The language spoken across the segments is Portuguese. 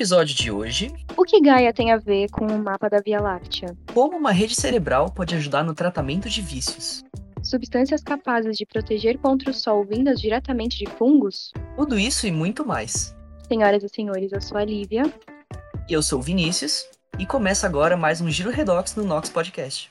episódio de hoje, O que Gaia tem a ver com o mapa da Via Láctea? como uma rede cerebral pode ajudar no tratamento de vícios. Substâncias capazes de proteger contra o sol vindas diretamente de fungos? Tudo isso e muito mais. Senhoras e senhores, eu sou a Lívia. Eu sou o Vinícius e começa agora mais um Giro Redox no Nox Podcast.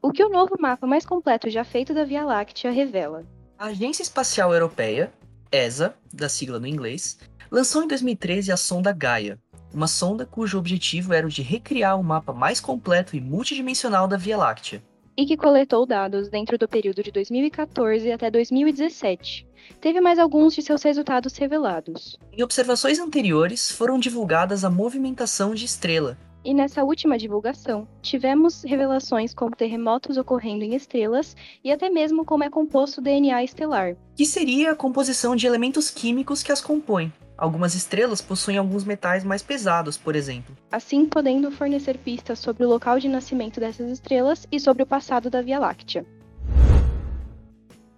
O que o novo mapa mais completo já feito da Via Láctea revela? A Agência Espacial Europeia, ESA, da sigla no inglês, lançou em 2013 a sonda Gaia, uma sonda cujo objetivo era o de recriar o mapa mais completo e multidimensional da Via Láctea. E que coletou dados dentro do período de 2014 até 2017. Teve mais alguns de seus resultados revelados. Em observações anteriores, foram divulgadas a movimentação de estrela, E nessa última divulgação, tivemos revelações como terremotos ocorrendo em estrelas e até mesmo como é composto o DNA estelar. que seria a composição de elementos químicos que as compõem. Algumas estrelas possuem alguns metais mais pesados, por exemplo. assim podendo fornecer pistas sobre o local de nascimento dessas estrelas e sobre o passado da Via Láctea.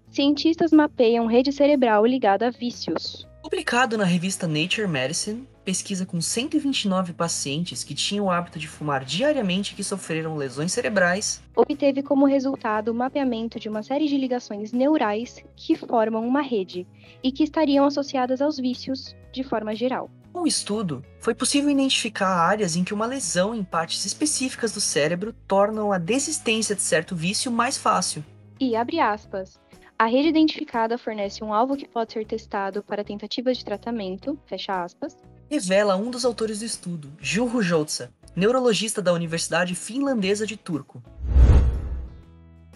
Cientistas mapeiam rede cerebral ligada a vícios. Publicado na revista Nature Medicine, pesquisa com 129 pacientes que tinham o hábito de fumar diariamente e que sofreram lesões cerebrais, Obteve como resultado o mapeamento de uma série de ligações neurais que formam uma rede e que estariam associadas aos vícios de forma geral. Com o estudo, foi possível identificar áreas em que uma lesão em partes específicas do cérebro tornam a desistência de certo vício mais fácil. E, abre aspas, a rede identificada fornece um alvo que pode ser testado para tentativas de tratamento, fecha aspas, Revela um dos autores do estudo, Juho Joutsa, neurologista da Universidade Finlandesa de Turku.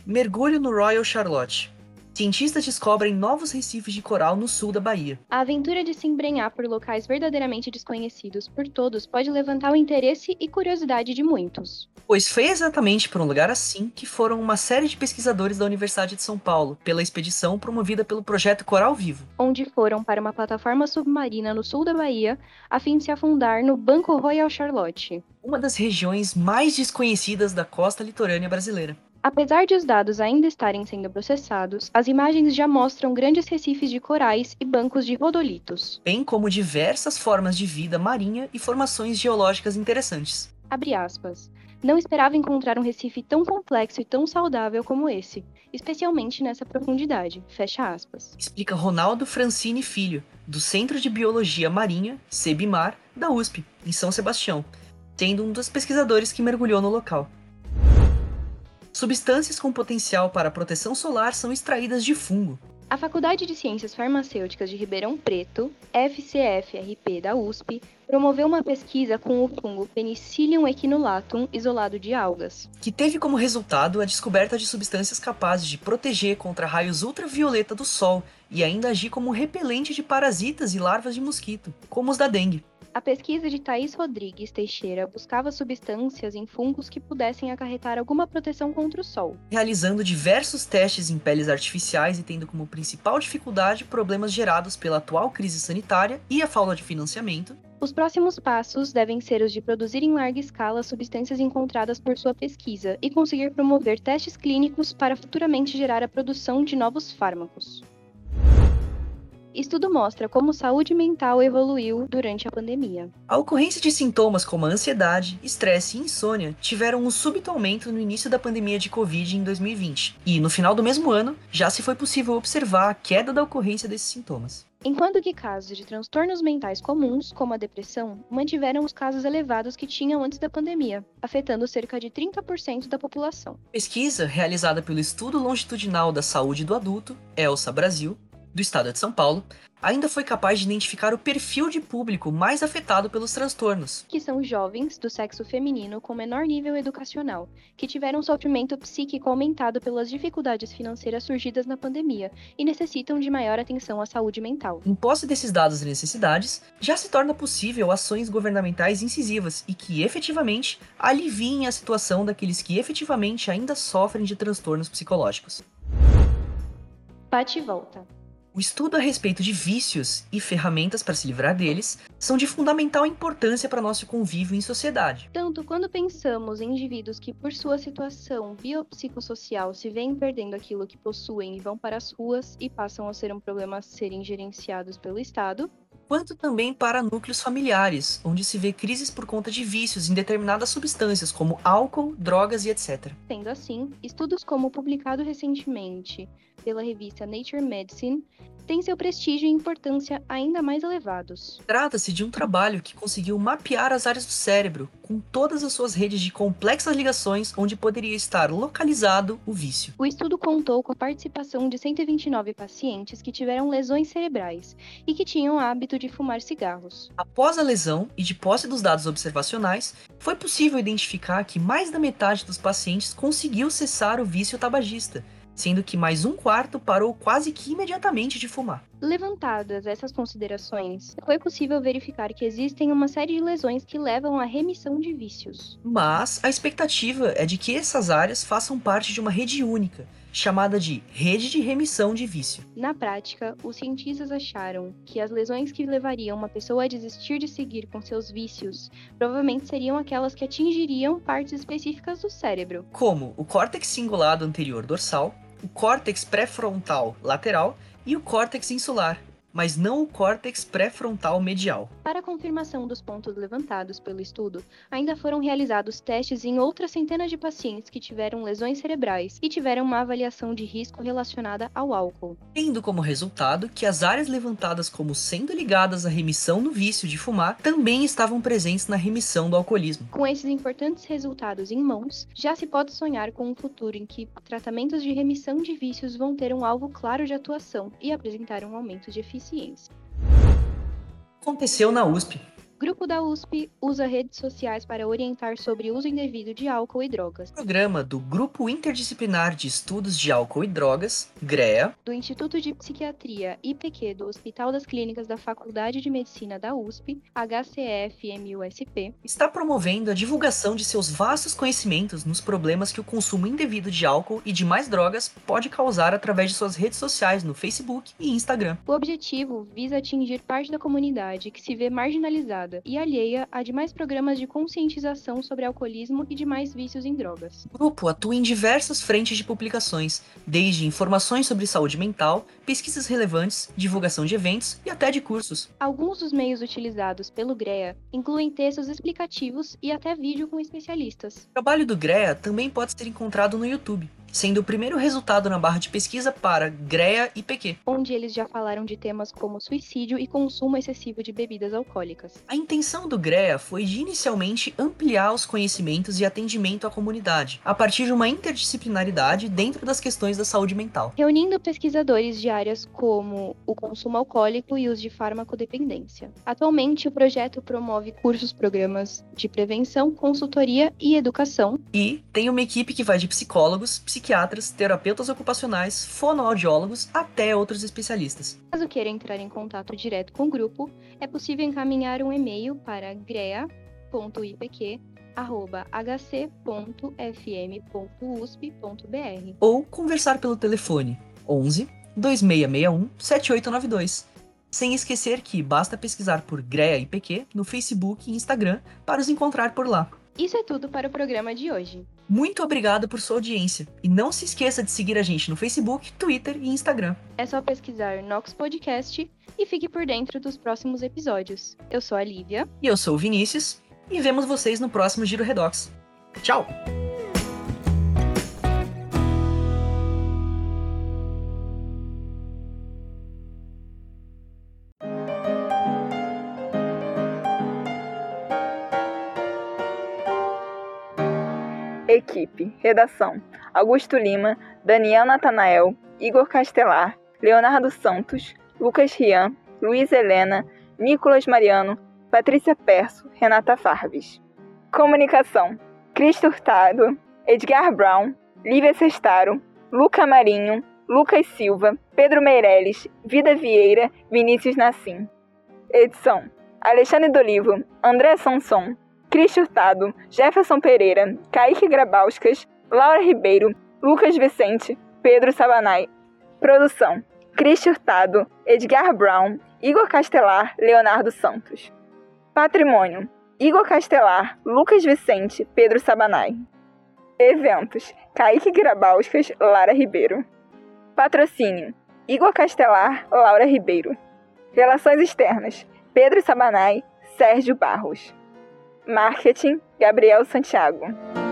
Mergulho no Royal Charlotte. Cientistas descobrem novos recifes de coral no sul da Bahia. A aventura de se embrenhar por locais verdadeiramente desconhecidos por todos pode levantar o interesse e curiosidade de muitos. Pois foi exatamente por um lugar assim que foram uma série de pesquisadores da Universidade de São Paulo, pela expedição promovida pelo projeto Coral Vivo. onde foram para uma plataforma submarina no sul da Bahia, a fim de se afundar no Banco Royal Charlotte. uma das regiões mais desconhecidas da costa litorânea brasileira. Apesar de os dados ainda estarem sendo processados, as imagens já mostram grandes recifes de corais e bancos de rodolitos. bem como diversas formas de vida marinha e formações geológicas interessantes. Abre aspas. Não esperava encontrar um recife tão complexo e tão saudável como esse, especialmente nessa profundidade. Fecha aspas. Explica Ronaldo Francini Filho, do Centro de Biologia Marinha, CEBIMAR, da USP, em São Sebastião, sendo um dos pesquisadores que mergulhou no local. Substâncias com potencial para proteção solar são extraídas de fungo. A Faculdade de Ciências Farmacêuticas de Ribeirão Preto, FCFRP da USP, promoveu uma pesquisa com o fungo Penicillium echinolatum isolado de algas. que teve como resultado a descoberta de substâncias capazes de proteger contra raios ultravioleta do sol e ainda agir como repelente de parasitas e larvas de mosquito, como os da dengue. A pesquisa de Thaís Rodrigues Teixeira buscava substâncias em fungos que pudessem acarretar alguma proteção contra o sol. realizando diversos testes em peles artificiais e tendo como principal dificuldade problemas gerados pela atual crise sanitária e a falta de financiamento, Os próximos passos devem ser os de produzir em larga escala as substâncias encontradas por sua pesquisa e conseguir promover testes clínicos para futuramente gerar a produção de novos fármacos. Estudo mostra como saúde mental evoluiu durante a pandemia. a ocorrência de sintomas como a ansiedade, estresse e insônia tiveram um súbito aumento no início da pandemia de Covid em 2020, e no final do mesmo ano já se foi possível observar a queda da ocorrência desses sintomas. Enquanto que casos de transtornos mentais comuns, como a depressão, mantiveram os casos elevados que tinham antes da pandemia, afetando cerca de 30% da população. Pesquisa realizada pelo Estudo Longitudinal da Saúde do Adulto, ELSA Brasil, do estado de São Paulo, ainda foi capaz de identificar o perfil de público mais afetado pelos transtornos. Que são jovens do sexo feminino com menor nível educacional, que tiveram sofrimento psíquico aumentado pelas dificuldades financeiras surgidas na pandemia e necessitam de maior atenção à saúde mental. Em posse desses dados e necessidades, já se torna possível ações governamentais incisivas e que efetivamente aliviem a situação daqueles que efetivamente ainda sofrem de transtornos psicológicos. Bate e volta. O estudo a respeito de vícios e ferramentas para se livrar deles são de fundamental importância para nosso convívio em sociedade. Tanto quando pensamos em indivíduos que, por sua situação biopsicossocial, se veem perdendo aquilo que possuem e vão para as ruas e passam a ser um problema a serem gerenciados pelo Estado, quanto também para núcleos familiares, onde se vê crises por conta de vícios em determinadas substâncias, como álcool, drogas e etc. Sendo assim, estudos como o publicado recentemente pela revista Nature Medicine têm seu prestígio e importância ainda mais elevados. Trata-se de um trabalho que conseguiu mapear as áreas do cérebro, com todas as suas redes de complexas ligações onde poderia estar localizado o vício. O estudo contou com a participação de 129 pacientes que tiveram lesões cerebrais e que tinham o hábito de fumar cigarros. Após a lesão e de posse dos dados observacionais, foi possível identificar que mais da metade dos pacientes conseguiu cessar o vício tabagista sendo que mais um quarto parou quase que imediatamente de fumar. Levantadas essas considerações, foi possível verificar que existem uma série de lesões que levam à remissão de vícios. Mas a expectativa é de que essas áreas façam parte de uma rede única, chamada de rede de remissão de vício. Na prática, os cientistas acharam que as lesões que levariam uma pessoa a desistir de seguir com seus vícios provavelmente seriam aquelas que atingiriam partes específicas do cérebro, como o córtex cingulado anterior dorsal, o córtex pré-frontal lateral e o córtex insular, mas não o córtex pré-frontal medial. Para confirmação dos pontos levantados pelo estudo, ainda foram realizados testes em outras centenas de pacientes que tiveram lesões cerebrais e tiveram uma avaliação de risco relacionada ao álcool. Tendo como resultado que as áreas levantadas como sendo ligadas à remissão do vício de fumar também estavam presentes na remissão do alcoolismo. Com esses importantes resultados em mãos, já se pode sonhar com um futuro em que tratamentos de remissão de vícios vão ter um alvo claro de atuação e apresentar um aumento de eficiência ciência. Aconteceu na USP. Grupo da USP usa redes sociais para orientar sobre uso indevido de álcool e drogas. Programa do Grupo Interdisciplinar de Estudos de Álcool e Drogas, GREA, do Instituto de Psiquiatria IPQ do Hospital das Clínicas da Faculdade de Medicina da USP, HCF-MUSP, está promovendo a divulgação de seus vastos conhecimentos nos problemas que o consumo indevido de álcool e demais drogas pode causar através de suas redes sociais no Facebook e Instagram. O objetivo visa atingir parte da comunidade que se vê marginalizada e alheia a demais programas de conscientização sobre alcoolismo e demais vícios em drogas. O grupo atua em diversas frentes de publicações, desde informações sobre saúde mental, pesquisas relevantes, divulgação de eventos e até de cursos. Alguns dos meios utilizados pelo GREA incluem textos explicativos e até vídeo com especialistas. O trabalho do GREA também pode ser encontrado no YouTube sendo o primeiro resultado na barra de pesquisa para GREA e PQ. Onde eles já falaram de temas como suicídio e consumo excessivo de bebidas alcoólicas. A intenção do GREA foi de inicialmente ampliar os conhecimentos e atendimento à comunidade, a partir de uma interdisciplinaridade dentro das questões da saúde mental. Reunindo pesquisadores de áreas como o consumo alcoólico e os de farmacodependência. Atualmente, o projeto promove cursos, programas de prevenção, consultoria e educação. E tem uma equipe que vai de psicólogos, psicólogos psiquiatras, terapeutas ocupacionais, fonoaudiólogos, até outros especialistas. Caso queira entrar em contato direto com o grupo, é possível encaminhar um e-mail para grea.ipq@hc.fm.usp.br ou conversar pelo telefone 11 2661 7892. Sem esquecer que basta pesquisar por GREA IPQ no Facebook e Instagram para os encontrar por lá. Isso é tudo para o programa de hoje. Muito obrigado por sua audiência. E não se esqueça de seguir a gente no Facebook, Twitter e Instagram. É só pesquisar Nox Podcast e fique por dentro dos próximos episódios. Eu sou a Lívia. E eu sou o Vinícius. E vemos vocês no próximo Giro Redox. Tchau! Equipe. Redação: Augusto Lima, Daniel Natanael, Igor Castelar, Leonardo Santos, Lucas Rian, Luiz Helena, Nicolas Mariano, Patrícia Perso, Renata Farves. Comunicação: Cristo Hurtado, Edgar Brown, Lívia Sestaro, Luca Marinho, Lucas Silva, Pedro Meirelles, Vida Vieira, Vinícius Nassim. Edição: Alexandre Dolivo, André Sanson, Cristo Hurtado, Jefferson Pereira, Kaique Grabauskas, Laura Ribeiro, Lucas Vicente, Pedro Sabanai. Produção: Cristo Hurtado, Edgar Brown, Igor Castelar, Leonardo Santos. Patrimônio: Igor Castelar, Lucas Vicente, Pedro Sabanai. Eventos: Kaique Grabauskas, Lara Ribeiro. Patrocínio: Igor Castelar, Laura Ribeiro. Relações externas: Pedro Sabanai, Sérgio Barros. Marketing: Gabriel Santiago.